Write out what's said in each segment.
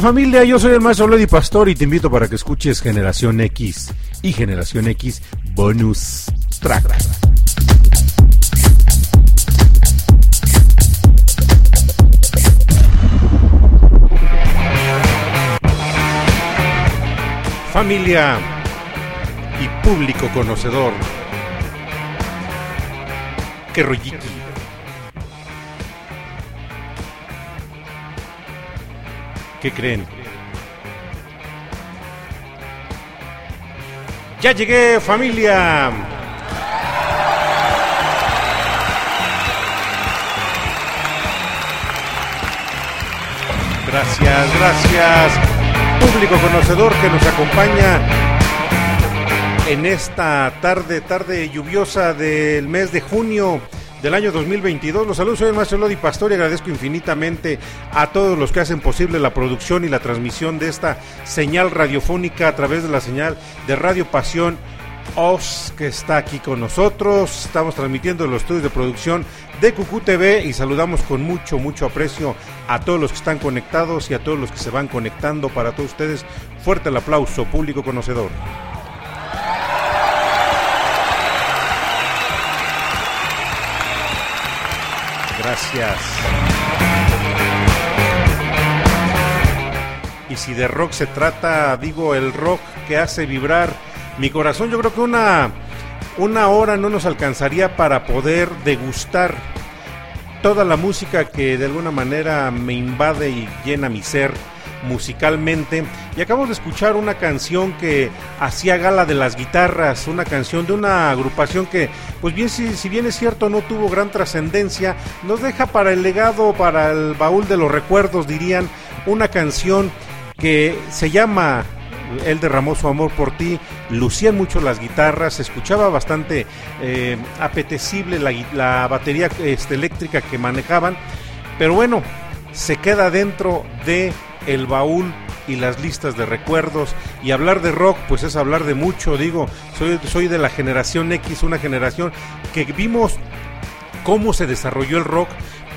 familia? Yo soy el maestro Lady Pastor y te invito para que escuches Generación X y Generación X Bonus Track. Familia y público conocedor. Que rolliki. ¿Qué creen? Ya llegué familia. Gracias, gracias. Público conocedor que nos acompaña en esta tarde, tarde lluviosa del mes de junio del año 2022. Los saludos, soy el maestro Lodi Pastor y agradezco infinitamente a todos los que hacen posible la producción y la transmisión de esta señal radiofónica a través de la señal de Radio Pasión OS que está aquí con nosotros. Estamos transmitiendo los estudios de producción de Cucú TV y saludamos con mucho, mucho aprecio a todos los que están conectados y a todos los que se van conectando. Para todos ustedes, fuerte el aplauso, público conocedor. Gracias. Y si de rock se trata, digo, el rock que hace vibrar mi corazón, yo creo que una, una hora no nos alcanzaría para poder degustar toda la música que de alguna manera me invade y llena mi ser musicalmente. Y acabamos de escuchar una canción que hacía gala de las guitarras, una canción de una agrupación que, pues bien, si, si bien es cierto, no tuvo gran trascendencia, nos deja para el legado, para el baúl de los recuerdos, dirían, una canción que se llama él derramó su amor por ti, lucían mucho las guitarras, se escuchaba bastante eh, apetecible la, la batería este, eléctrica que manejaban, pero bueno, se queda dentro de el baúl y las listas de recuerdos. Y hablar de rock pues es hablar de mucho. Digo soy, soy de la generación X una generación que vimos cómo se desarrolló el rock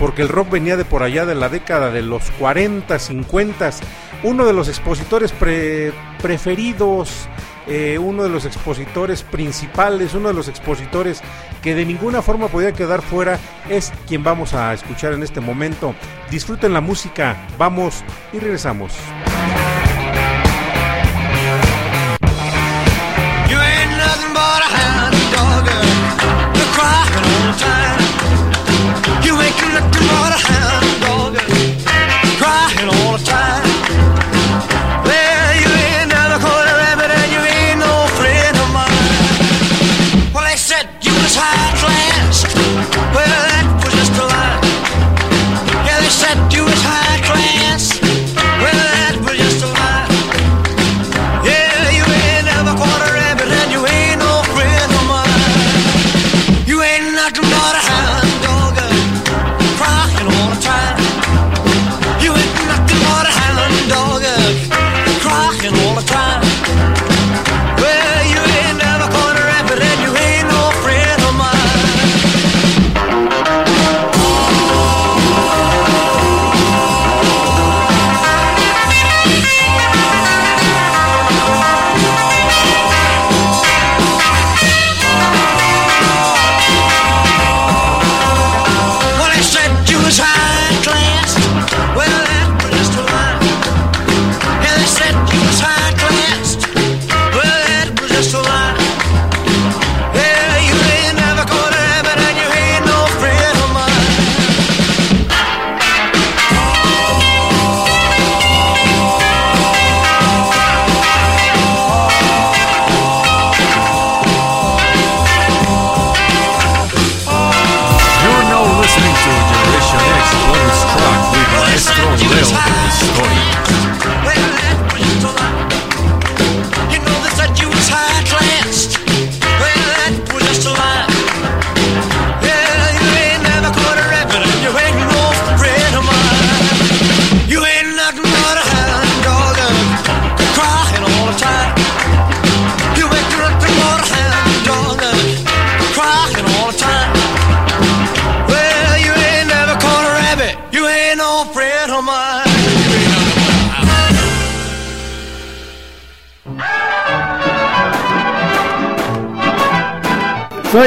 porque el rock venía de por allá de la década de los 40 50 uno de los expositores preferidos eh, uno de los expositores principales, uno de los expositores que de ninguna forma podía quedar fuera, es quien vamos a escuchar en este momento. Disfruten la música, vamos y regresamos. فرحان.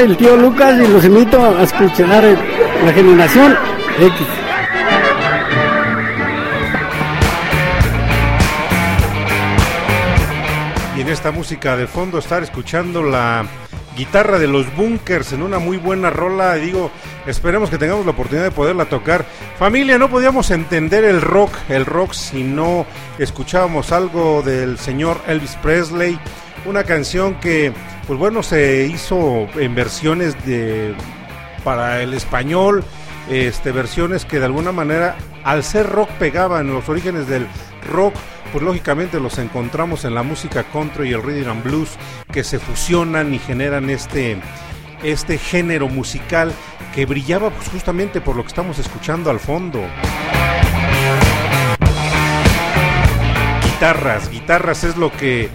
El tío Lucas y los invito a escuchar la generación X. Y en esta música de fondo estar escuchando la guitarra de los bunkers en una muy buena rola. Digo, esperemos que tengamos la oportunidad de poderla tocar. Familia, no podíamos entender el rock, el rock si no escuchábamos algo del señor Elvis Presley. Una canción que pues bueno, se hizo en versiones de para el español, este versiones que de alguna manera al ser rock pegaban los orígenes del rock, pues lógicamente los encontramos en la música country y el rhythm and blues que se fusionan y generan este este género musical que brillaba pues justamente por lo que estamos escuchando al fondo. Guitarras, guitarras es lo que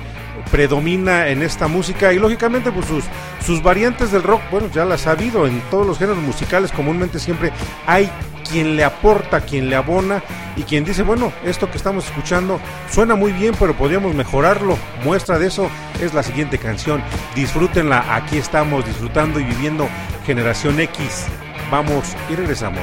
predomina en esta música y lógicamente pues sus, sus variantes del rock, bueno, ya las ha habido en todos los géneros musicales, comúnmente siempre hay quien le aporta, quien le abona y quien dice, bueno, esto que estamos escuchando suena muy bien, pero podríamos mejorarlo. Muestra de eso es la siguiente canción. Disfrútenla, aquí estamos disfrutando y viviendo Generación X. Vamos y regresamos.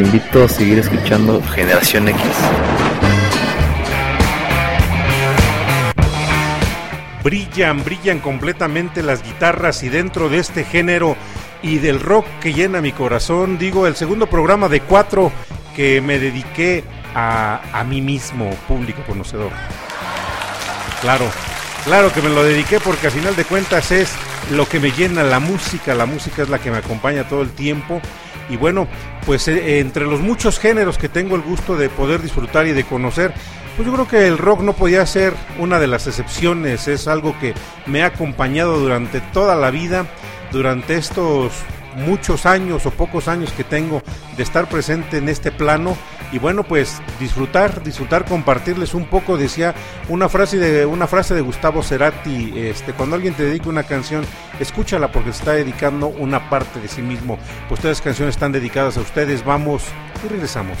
Invito a seguir escuchando Generación X. Brillan, brillan completamente las guitarras y dentro de este género y del rock que llena mi corazón, digo, el segundo programa de cuatro que me dediqué a, a mí mismo, público conocedor. Claro, claro que me lo dediqué porque a final de cuentas es lo que me llena la música, la música es la que me acompaña todo el tiempo. Y bueno, pues eh, entre los muchos géneros que tengo el gusto de poder disfrutar y de conocer, pues yo creo que el rock no podía ser una de las excepciones, es algo que me ha acompañado durante toda la vida, durante estos muchos años o pocos años que tengo de estar presente en este plano. Y bueno pues disfrutar disfrutar compartirles un poco decía una frase de una frase de Gustavo Cerati este cuando alguien te dedica una canción escúchala porque está dedicando una parte de sí mismo pues todas las canciones están dedicadas a ustedes. Vamos y regresamos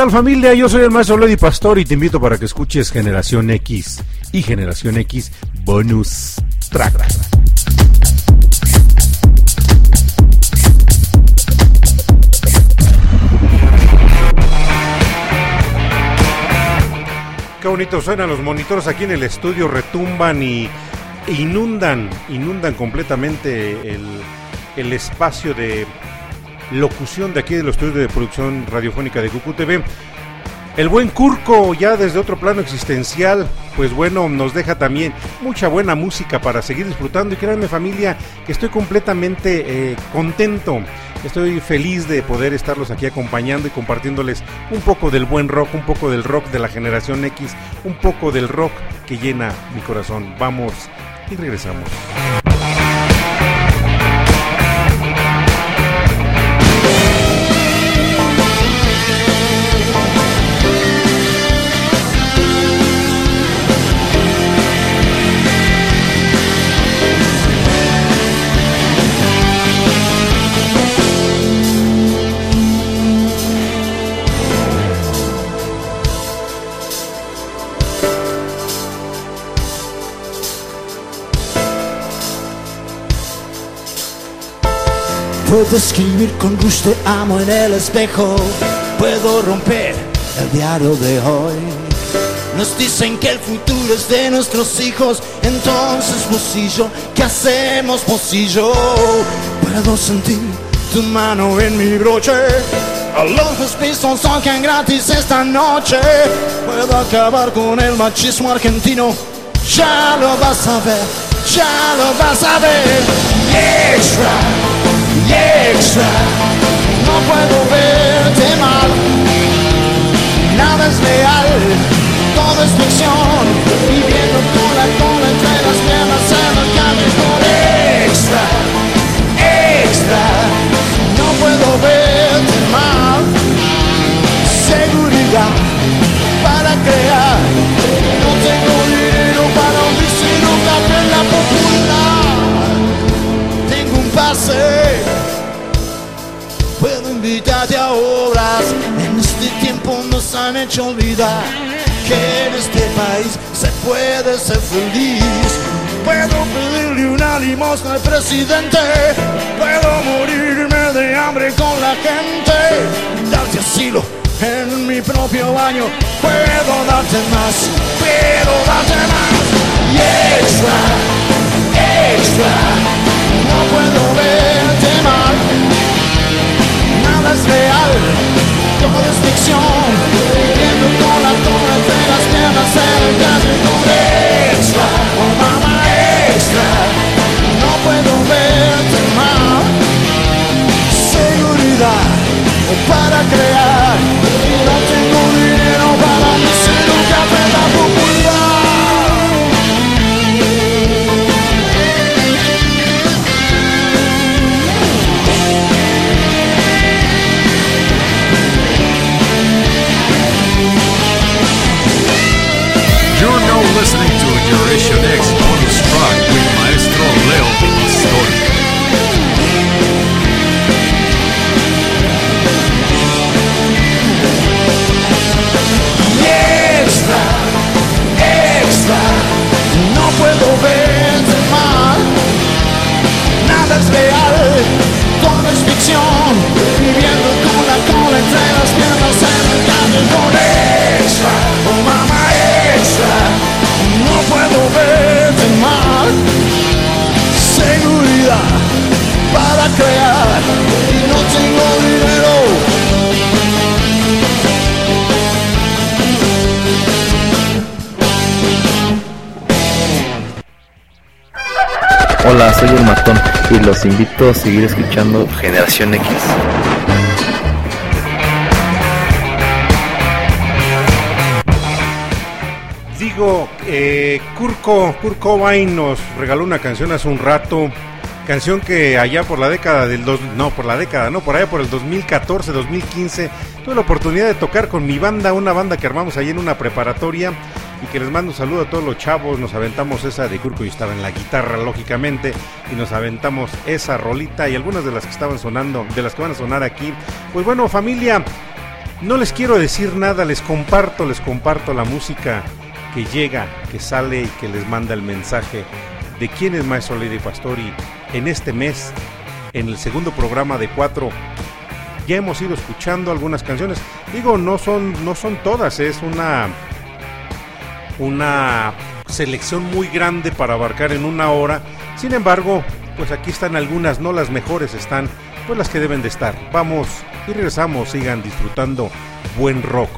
tal familia? Yo soy el maestro Lady Pastor y te invito para que escuches Generación X y Generación X Bonus Track. Qué bonito suenan los monitores aquí en el estudio, retumban y inundan, inundan completamente el, el espacio de locución de aquí de los estudios de producción radiofónica de Cucu TV. El buen Curco, ya desde otro plano existencial, pues bueno, nos deja también mucha buena música para seguir disfrutando. Y créanme familia, que estoy completamente eh, contento. Estoy feliz de poder estarlos aquí acompañando y compartiéndoles un poco del buen rock, un poco del rock de la generación X, un poco del rock que llena mi corazón. Vamos y regresamos. Puedo escribir con gusto te amo en el espejo. Puedo romper el diario de hoy. Nos dicen que el futuro es de nuestros hijos. Entonces, bolsillo, ¿qué hacemos, bolsillo? Puedo sentir tu mano en mi broche. Los pistols tocan gratis esta noche. Puedo acabar con el machismo argentino. Ya lo vas a ver, ya lo vas a ver. Extra. No puedo verte mal. Nada es real, todo es ficción. Viviendo con la cola entre las piernas en el camino extra, extra. No puedo verte mal. Seguridad para crear. No tengo dinero para un vecino café en la popular. Tengo un pase nos han hecho olvidar que en este país se puede ser feliz. Puedo pedirle una limosna al presidente, puedo morirme de hambre con la gente, darte asilo en mi propio baño, puedo darte más, puedo darte más y extra, extra, no puedo verte mal es real, todo es ficción. En el camino extra, oh mamá extra. No puedo verte mal. Seguridad para crear. Generation X bonus track with Maestro Leo Pastori. Extra, extra, no puedo verte mal. Nada es real, todo es ficción. Viviendo con la cola entre Hola, soy el matón y los invito a seguir escuchando Generación X. digo, eh, Kurt, Cobain nos regaló una canción hace un rato, canción que allá por la década del dos, no, por la década, no, por allá por el 2014, 2015, tuve la oportunidad de tocar con mi banda, una banda que armamos ahí en una preparatoria y que les mando un saludo a todos los chavos, nos aventamos esa de Kurko y estaba en la guitarra lógicamente y nos aventamos esa rolita y algunas de las que estaban sonando, de las que van a sonar aquí. Pues bueno, familia, no les quiero decir nada, les comparto, les comparto la música que llega, que sale y que les manda el mensaje de quién es Maestro Lady Pastori en este mes, en el segundo programa de cuatro. Ya hemos ido escuchando algunas canciones. Digo, no son, no son todas, es una, una selección muy grande para abarcar en una hora. Sin embargo, pues aquí están algunas, no las mejores, están pues las que deben de estar. Vamos y regresamos, sigan disfrutando buen rock.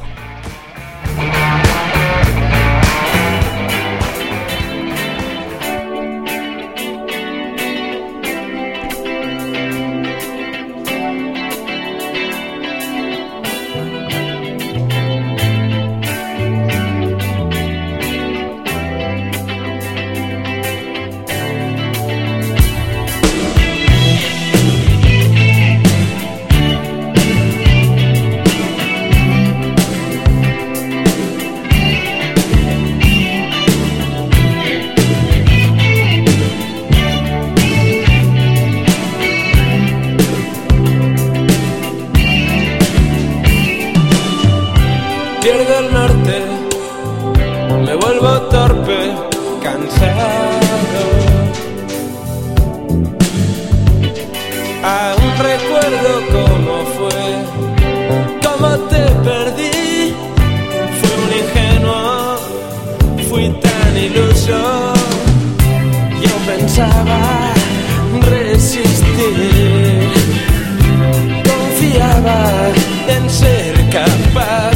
gobernarte, me vuelvo torpe, cansado. Aún recuerdo cómo fue, cómo te perdí. Fui un ingenuo, fui tan iluso. Yo pensaba resistir, confiaba en ser capaz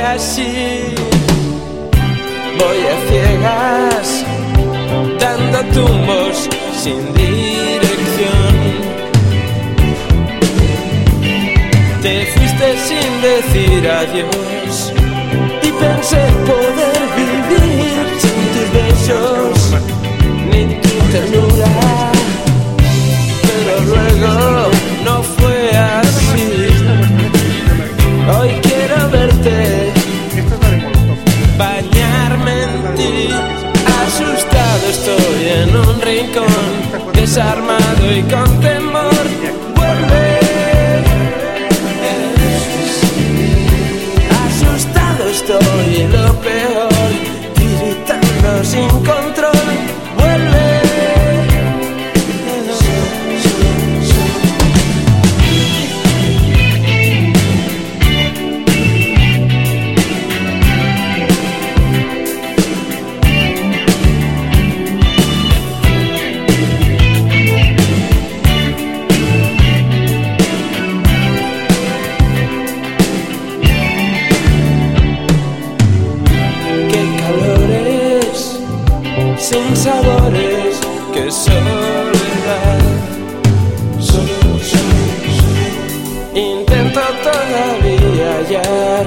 así. Voy a ciegas, dando tumbos sin dirección. Te fuiste sin decir adiós y pensé poder vivir sin tus besos ni tu ternura. Pero luego no fue así. Hoy estoy en un rincón, desarmado y con temor. Sin sabores, qué soledad. Solo, solo, solo. Intento todavía hallar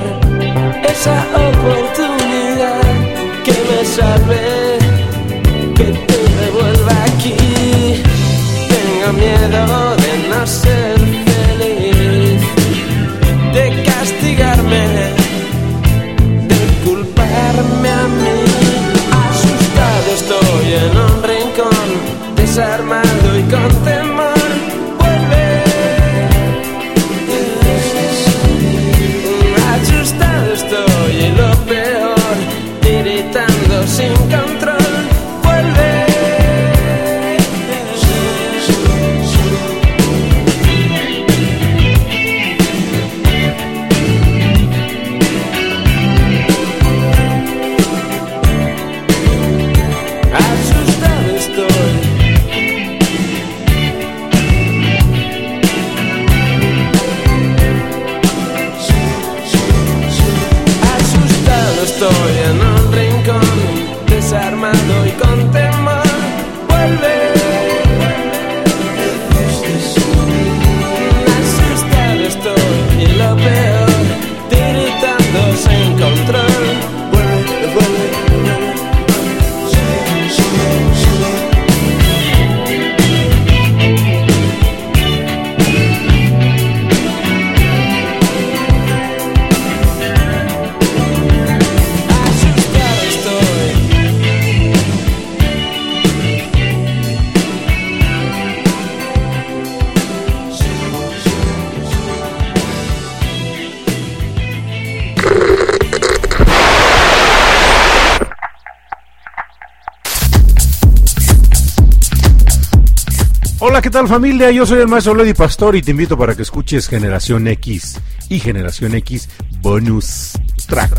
esa oportunidad que me salve, ¿qué tal familia? Yo soy el maestro Lady Pastor y te invito para que escuches Generación X y Generación X Bonus Track.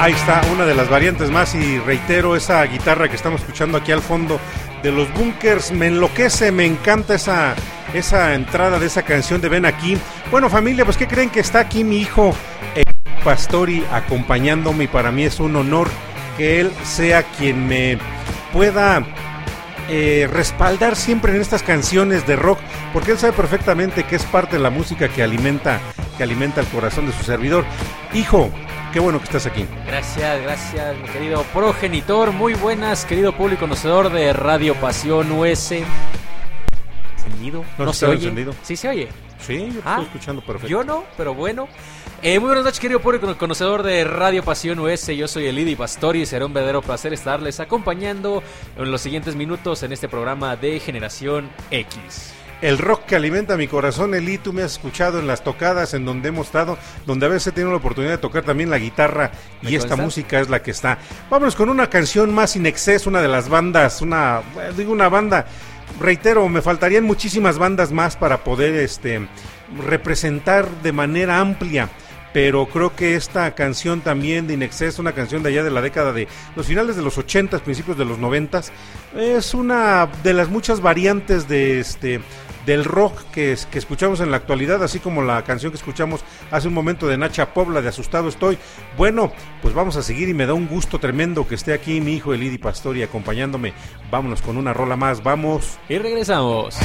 Ahí está una de las variantes más y reitero esa guitarra que estamos escuchando aquí al fondo de los bunkers. Me enloquece, me encanta esa, esa entrada de esa canción de Ven aquí. Bueno familia, pues ¿qué creen que está aquí mi hijo eh, Pastori acompañándome y para mí es un honor que él sea quien me pueda eh, respaldar siempre en estas canciones de rock, porque él sabe perfectamente que es parte de la música que alimenta, que alimenta el corazón de su servidor. Hijo, qué bueno que estás aquí. Gracias, gracias, mi querido progenitor. Muy buenas, querido público conocedor de Radio Pasión US. ¿Encendido? No, ¿No, se estaba oye? encendido. Sí se oye. Sí, yo estoy ah, escuchando perfecto. Yo no, pero bueno. Eh, muy buenas noches, querido público, conocedor de Radio Pasión US. Yo soy Elidi Pastori y será un verdadero placer estarles acompañando en los siguientes minutos en este programa de Generación X. El rock que alimenta mi corazón, Eli, tú me has escuchado en las tocadas en donde hemos estado, donde a veces he tenido la oportunidad de tocar también la guitarra y esta música es la que está. Vámonos con una canción más sin exceso, una de las bandas, una, digo una banda reitero, me faltarían muchísimas bandas más para poder este, representar de manera amplia pero creo que esta canción también de Inexcess, una canción de allá de la década de los finales de los 80, principios de los 90, es una de las muchas variantes de este del rock que, que escuchamos en la actualidad, así como la canción que escuchamos hace un momento de Nacha Pobla, de Asustado Estoy. Bueno, pues vamos a seguir y me da un gusto tremendo que esté aquí mi hijo Elidi Pastori acompañándome. Vámonos con una rola más, vamos. Y regresamos.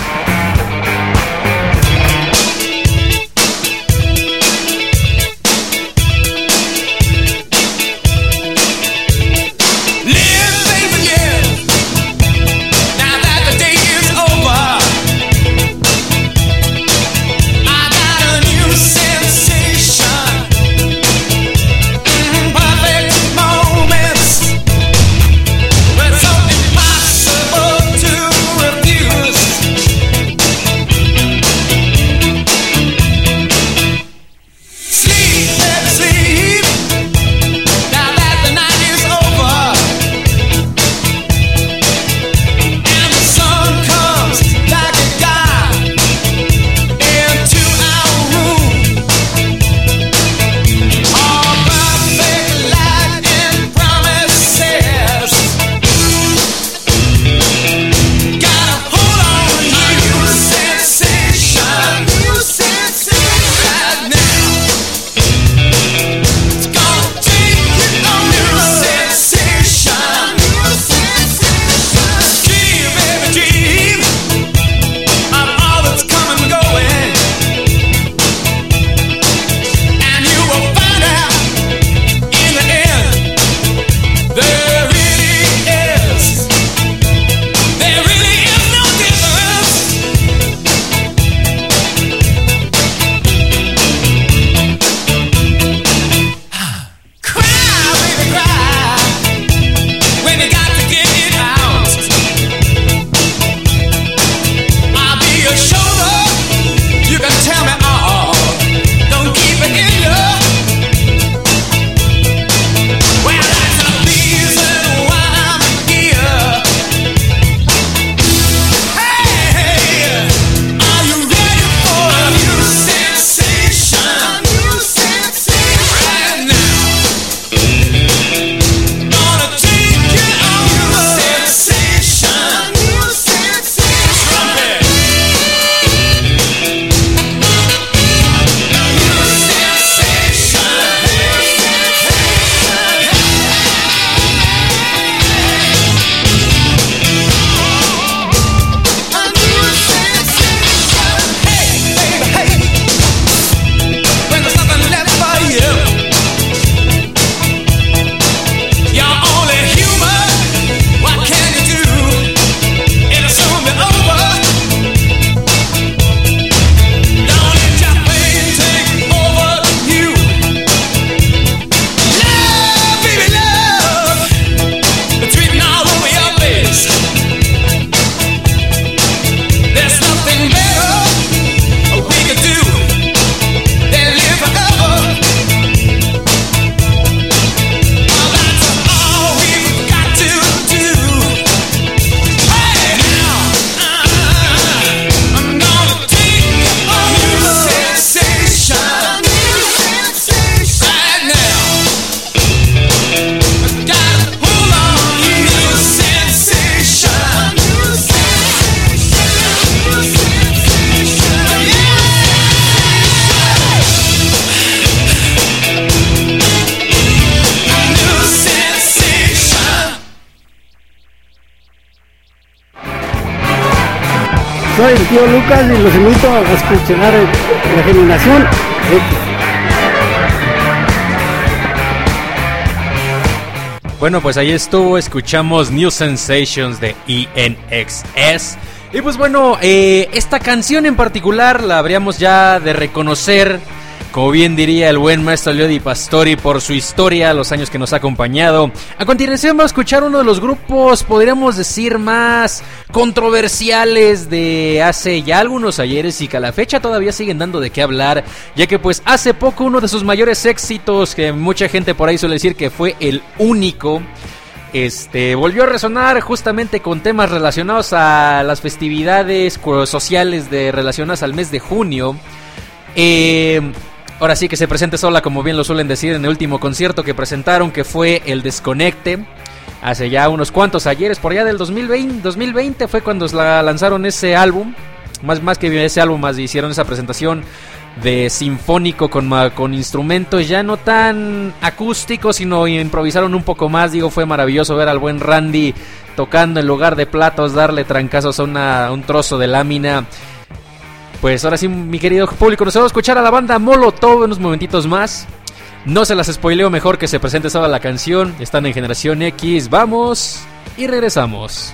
tío Lucas y los invito a escuchar la generación Bueno, pues ahí estuvo, escuchamos New Sensations de ENXS. Y pues bueno, eh, esta canción en particular la habríamos ya de reconocer como bien diría el buen maestro Leo Di Pastori por su historia, los años que nos ha acompañado. A continuación vamos a escuchar uno de los grupos, podríamos decir, más controversiales de hace ya algunos ayeres y que a la fecha todavía siguen dando de qué hablar, ya que pues hace poco uno de sus mayores éxitos, que mucha gente por ahí suele decir que fue el único, este volvió a resonar justamente con temas relacionados a las festividades sociales de relacionadas al mes de junio. Eh, ahora sí que se presente sola, como bien lo suelen decir en el último concierto que presentaron, que fue el Desconecte. Hace ya unos cuantos ayeres, por allá del 2020, 2020 fue cuando la lanzaron ese álbum. Más, más que ese álbum, más hicieron esa presentación de sinfónico con, con instrumentos ya no tan acústicos, sino improvisaron un poco más. Digo, fue maravilloso ver al buen Randy tocando en lugar de platos, darle trancazos a una- un trozo de lámina. Pues ahora sí, mi querido público, nos vamos a escuchar a la banda Molotov en unos momentitos más. No se las spoileo mejor que se presente sola la canción. Están en Generación X. Vamos y regresamos.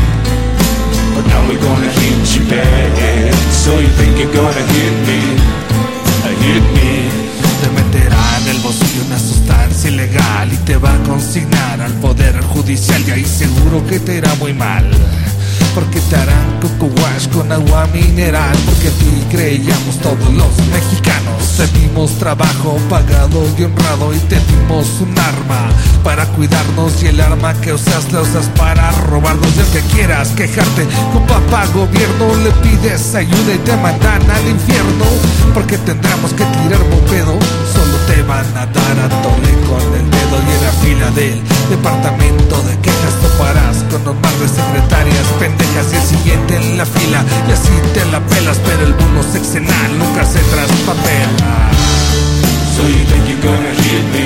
But now we're gonna hit you back So you think you're gonna hit me Hit me. Te meterá en el bolsillo una sustancia ilegal y te va a consignar al poder judicial y ahí seguro que te irá muy mal. Porque te harán coco con agua mineral Porque a ti creíamos todos los mexicanos. Te dimos trabajo pagado y honrado Y te dimos un arma para cuidarnos Y el arma que usas la usas para robarnos. Y aunque quieras quejarte con papá gobierno Le pides ayuda y te mandan al infierno Porque tendremos que tirar bopedo van a dar a tole con el dedo Y en la fila del departamento de quejas toparás Con un mar de secretarias pendejas Y el siguiente en la fila y así te la pelas Pero el mundo sexenal nunca se traspapela. So you think you're gonna hit me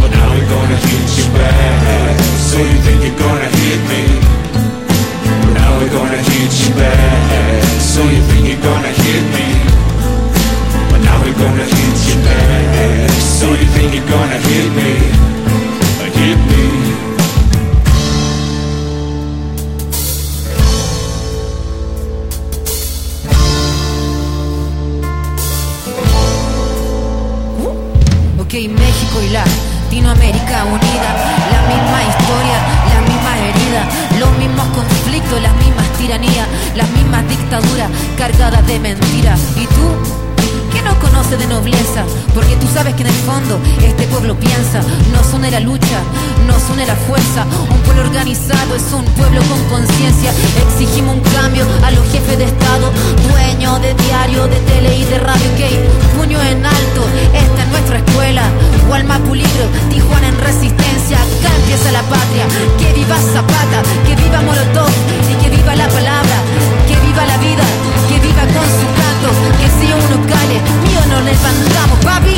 But now we're gonna hit you back So you think you're gonna hit me But now we're gonna hit you back So you think you're gonna hit me We're gonna hit you. Back So you think you're gonna hit me Hit me. Ok, México y Latinoamérica unida, la misma historia, la misma herida, los mismos conflictos, las mismas tiranías, las mismas dictaduras cargadas de mentiras. ¿Y tú? ¿Qué no conoce de nobleza? Porque tú sabes que en el fondo este pueblo piensa, nos une la lucha, nos une la fuerza. Un pueblo organizado es un pueblo con conciencia. Exigimos un cambio a los jefes de Estado, dueños de diario, de tele y de radio. Que puño en alto, esta es nuestra escuela. Gualma Puligro, Tijuana en resistencia. Acá empieza la patria. Que viva Zapata, que viva Molotov y que viva la palabra. Que viva la vida, que viva con su. Que si uno cale, mío no levantamos, papi.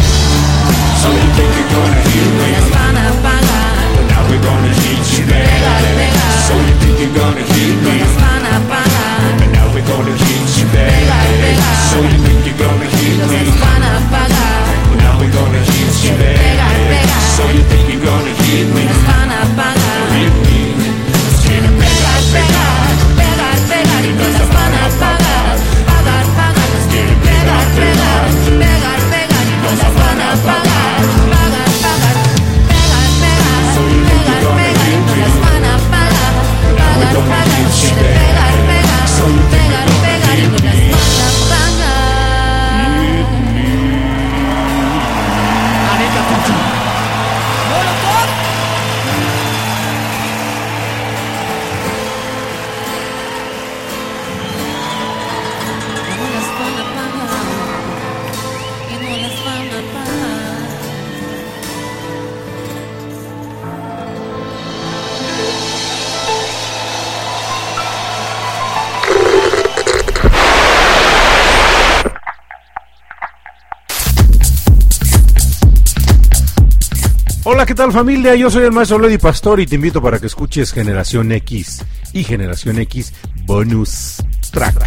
Tal familia? Yo soy el maestro Lady Pastor y te invito para que escuches Generación X y Generación X Bonus Track.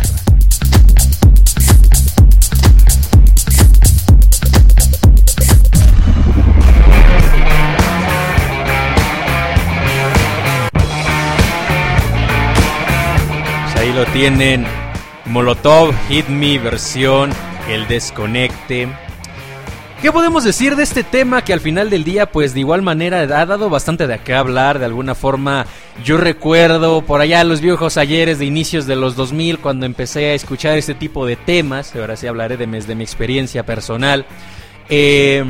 Pues ahí lo tienen. Molotov Hit Me versión El Desconecte. ¿Qué podemos decir de este tema que al final del día, pues de igual manera ha dado bastante de qué hablar? De alguna forma, yo recuerdo por allá los viejos ayeres de inicios de los 2000 cuando empecé a escuchar este tipo de temas. Ahora sí hablaré de, de mi experiencia personal. Eh,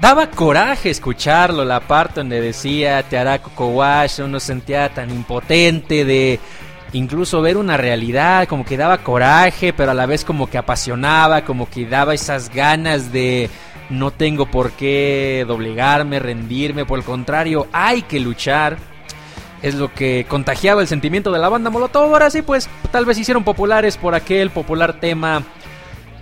daba coraje escucharlo, la parte donde decía te hará coco wash, uno se sentía tan impotente de incluso ver una realidad, como que daba coraje, pero a la vez como que apasionaba, como que daba esas ganas de no tengo por qué doblegarme, rendirme, por el contrario, hay que luchar. Es lo que contagiaba el sentimiento de la banda Molotov. Ahora sí, pues tal vez hicieron populares por aquel popular tema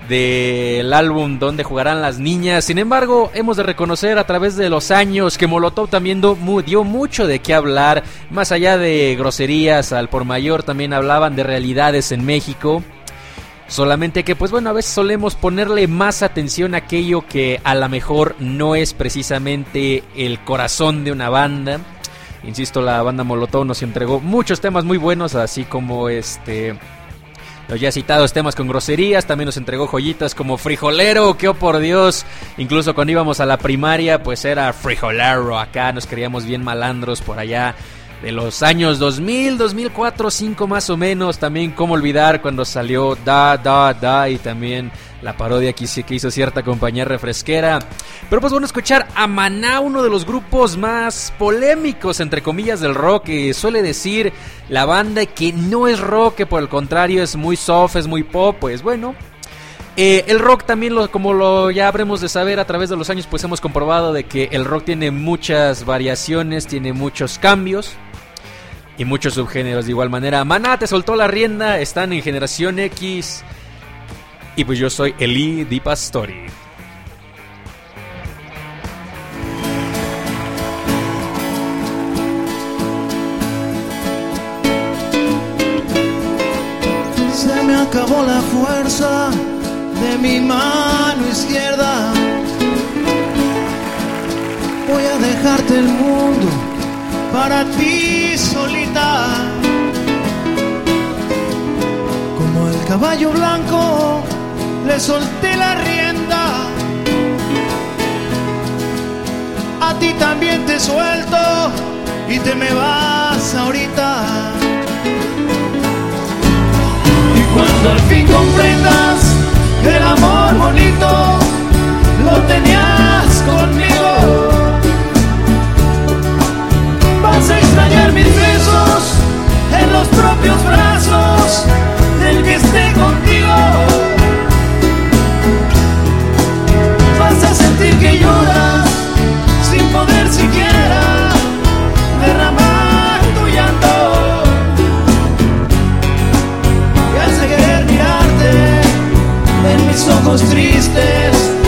del álbum donde jugarán las niñas. Sin embargo, hemos de reconocer a través de los años que Molotov también dio mucho de qué hablar. Más allá de groserías al por mayor, también hablaban de realidades en México. Solamente que, pues bueno, a veces solemos ponerle más atención a aquello que a lo mejor no es precisamente el corazón de una banda. Insisto, la banda Molotov nos entregó muchos temas muy buenos, así como este los ya citados temas con groserías, también nos entregó joyitas como frijolero, que oh por Dios, incluso cuando íbamos a la primaria, pues era frijolero, acá. Nos creíamos bien malandros por allá de los años 2000, 2004, 5 más o menos, también cómo olvidar cuando salió Da, Da, Da y también la parodia que hizo, cierta compañía refresquera. Pero pues bueno, escuchar a Maná, uno de los grupos más polémicos, entre comillas, del rock, que suele decir la banda que no es rock, que por el contrario es muy soft, es muy pop, pues bueno. Eh, el rock también, lo, como lo ya habremos de saber a través de los años, pues hemos comprobado de que el rock tiene muchas variaciones, tiene muchos cambios y muchos subgéneros de igual manera. Maná te soltó la rienda, están en Generación X y pues yo soy Eli Di Pastori. Se me acabó la fuerza de mi mano izquierda. Voy a dejarte el mundo para ti solita. Como el caballo blanco, le solté la rienda. A ti también te suelto y te me vas ahorita. Y cuando al fin comprendas que el amor bonito lo tenías conmigo, mis besos en los propios brazos del que esté contigo. Vas a sentir que lloras sin poder siquiera derramar tu llanto. Y de querer mirarte en mis ojos tristes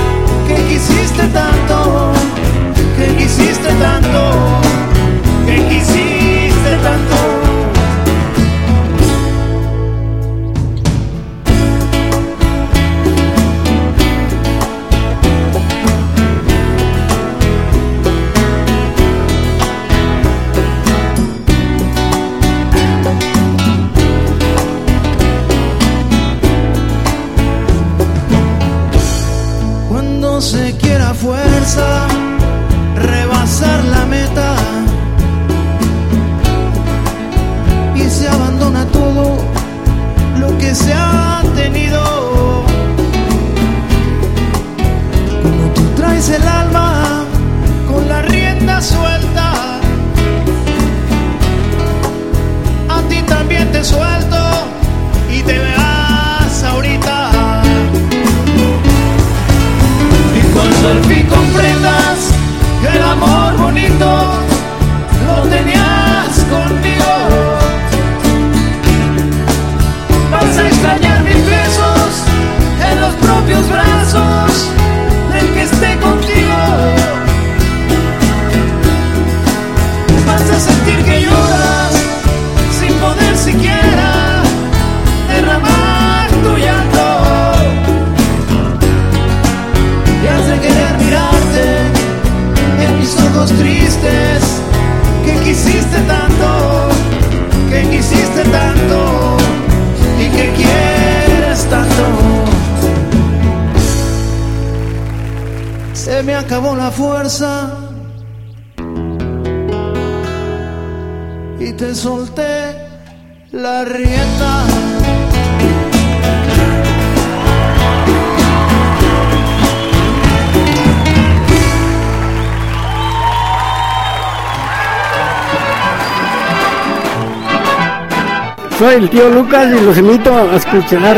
el tío Lucas y los invito a escuchar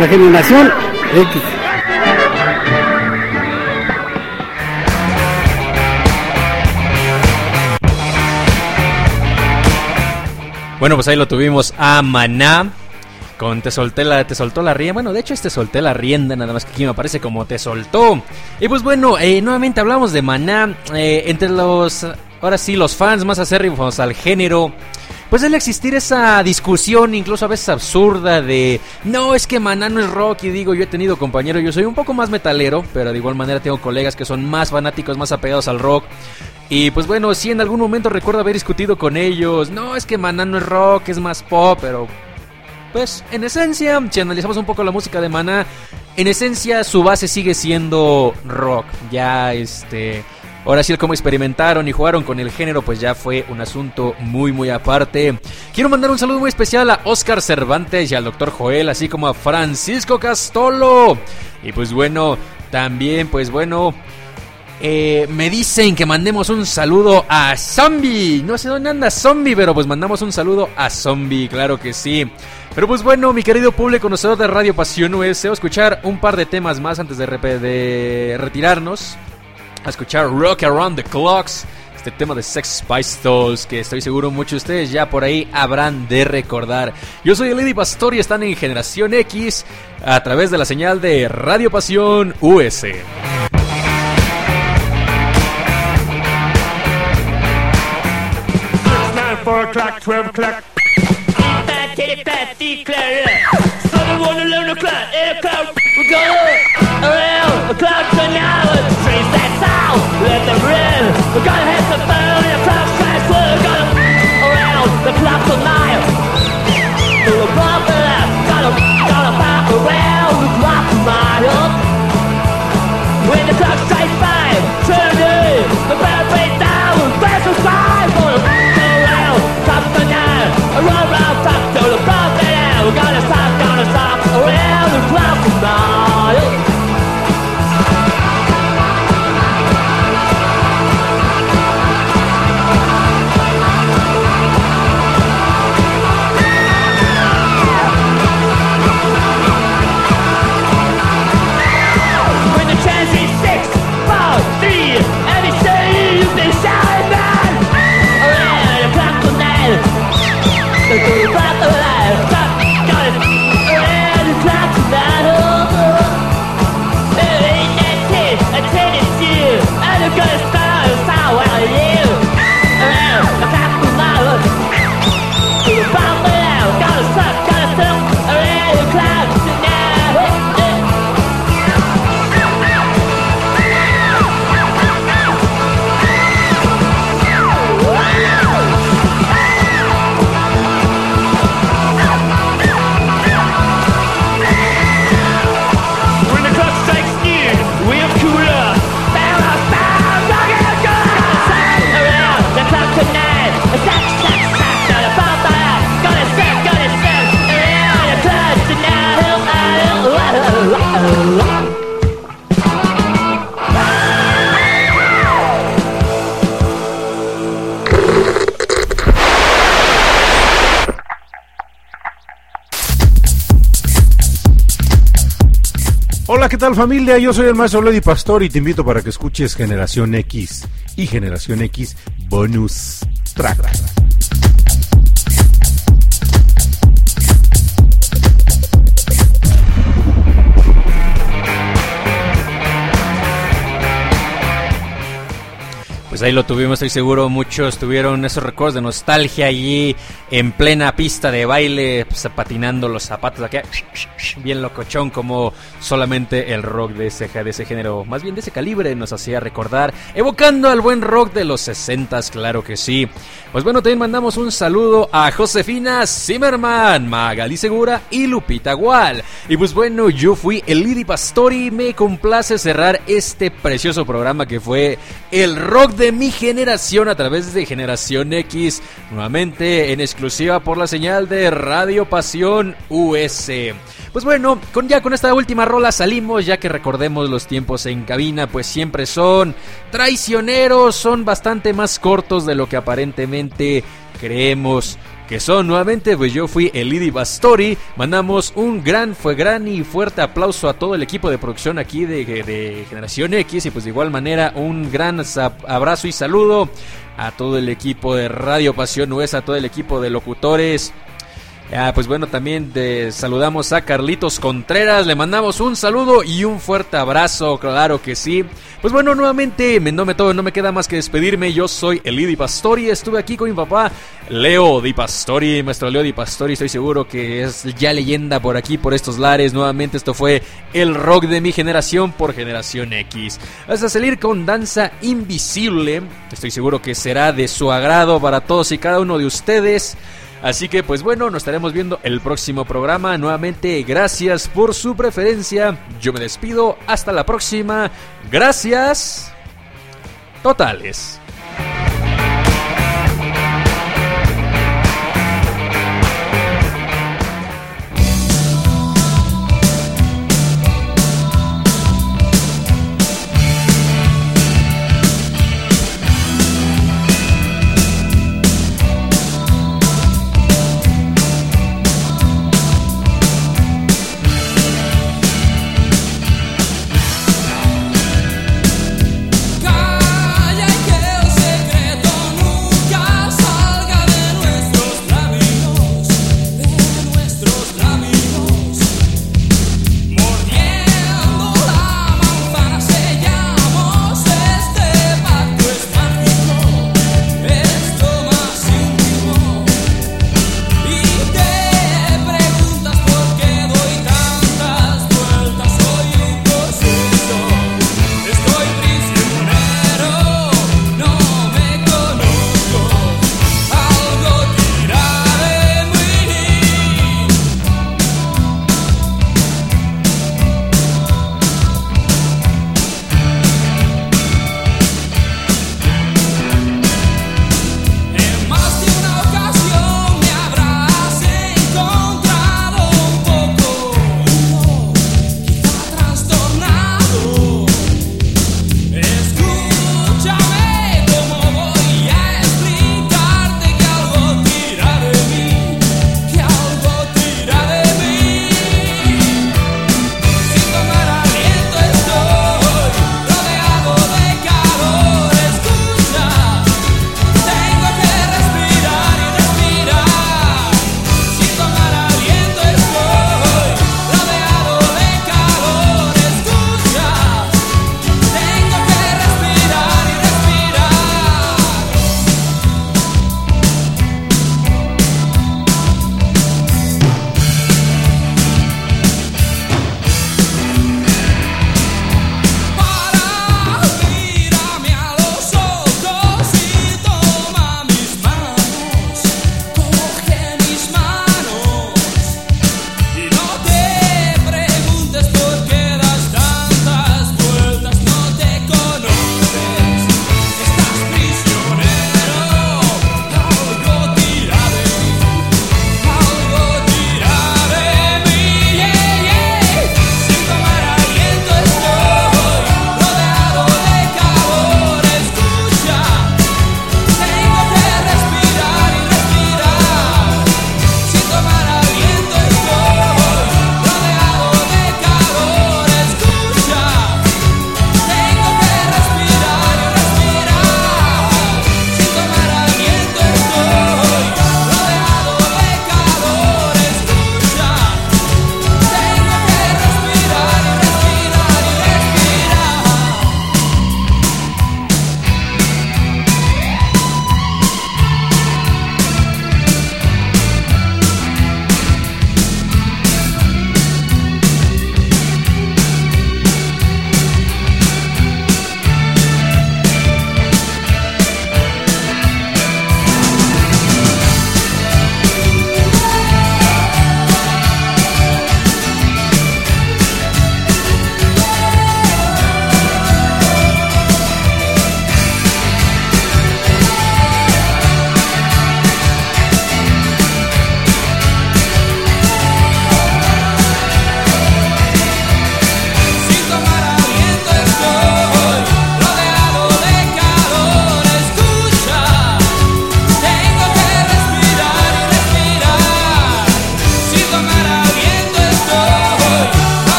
la generación X. Bueno, pues ahí lo tuvimos a Maná. Con te solté la, te soltó la rienda. Bueno, de hecho, este solté la rienda, nada más que aquí me aparece como te soltó. Y pues bueno, eh, nuevamente hablamos de Maná. eh, entre los, ahora sí, los fans más acérrimos al género. Pues debe existir esa discusión, incluso a veces absurda, de no, es que Maná no es rock. Y digo, yo he tenido compañeros, yo soy un poco más metalero, pero de igual manera tengo colegas que son más fanáticos, más apegados al rock. Y pues bueno, sí, en algún momento recuerdo haber discutido con ellos. No, es que Maná no es rock, es más pop, pero pues en esencia, si analizamos un poco la música de Maná, en esencia su base sigue siendo rock. Ya este, ahora sí el cómo experimentaron y jugaron con el género, pues ya fue un asunto muy muy aparte. Quiero mandar un saludo muy especial a Oscar Cervantes y al Dr. Joel, así como a Francisco Castolo. Y pues bueno, también pues bueno, eh, me dicen que mandemos un saludo a Zombie. No sé dónde anda Zombie, pero pues mandamos un saludo a Zombie, claro que sí. Pero pues bueno, mi querido público conocedor de Radio Pasión US, a escuchar un par de temas más antes de retirarnos. A escuchar Rock Around the Clocks, este tema de Sex Pistols, que estoy seguro muchos de ustedes ya por ahí habrán de recordar. Yo soy Lady Pastor y están en Generación X a través de la señal de Radio Pasión US. nine, four o'clock, twelve o'clock. We go around o'clock to now. Trace that let them run. We're gonna hit the phone, the clock strikes. We're gonna around the clock tonight. Tal familia? Yo soy el maestro Lady Pastor y te invito para que escuches Generación X y Generación X Bonus Track. Pues ahí lo tuvimos, estoy seguro. Muchos tuvieron esos recuerdos de nostalgia allí en plena pista de baile, pues, patinando los zapatos aquí, bien locochón, como solamente el rock de ese, de ese género, más bien de ese calibre, nos hacía recordar, evocando al buen rock de los 60 claro que sí. Pues bueno, también mandamos un saludo a Josefina Zimmerman, Magali Segura y Lupita Gual. Y pues bueno, yo fui el Lidi Pastori, me complace cerrar este precioso programa que fue el rock de mi generación a través de Generación X, nuevamente en exclusiva por la señal de Radio Pasión US. Pues bueno, con ya con esta última rola salimos, ya que recordemos los tiempos en cabina, pues siempre son traicioneros, son bastante más cortos de lo que aparentemente creemos que son nuevamente, pues yo fui el Lidi Bastori. Mandamos un gran, fue gran y fuerte aplauso a todo el equipo de producción aquí de, Generación X. Y pues de igual manera, un gran abrazo y saludo a todo el equipo de Radio Pasión US, a todo el equipo de locutores. Ah, pues bueno, también te saludamos a Carlitos Contreras, le mandamos un saludo y un fuerte abrazo, claro que sí. Pues bueno, nuevamente, no me, todo, no me queda más que despedirme, yo soy Elidi Pastori, estuve aquí con mi papá Leo Di Pastori, maestro Leo Di Pastori, estoy seguro que es ya leyenda por aquí, por estos lares, nuevamente esto fue el rock de mi generación por generación X. Hasta salir con Danza Invisible, estoy seguro que será de su agrado para todos y cada uno de ustedes. Así que pues bueno, nos estaremos viendo el próximo programa. Nuevamente, gracias por su preferencia. Yo me despido. Hasta la próxima. Gracias. Totales.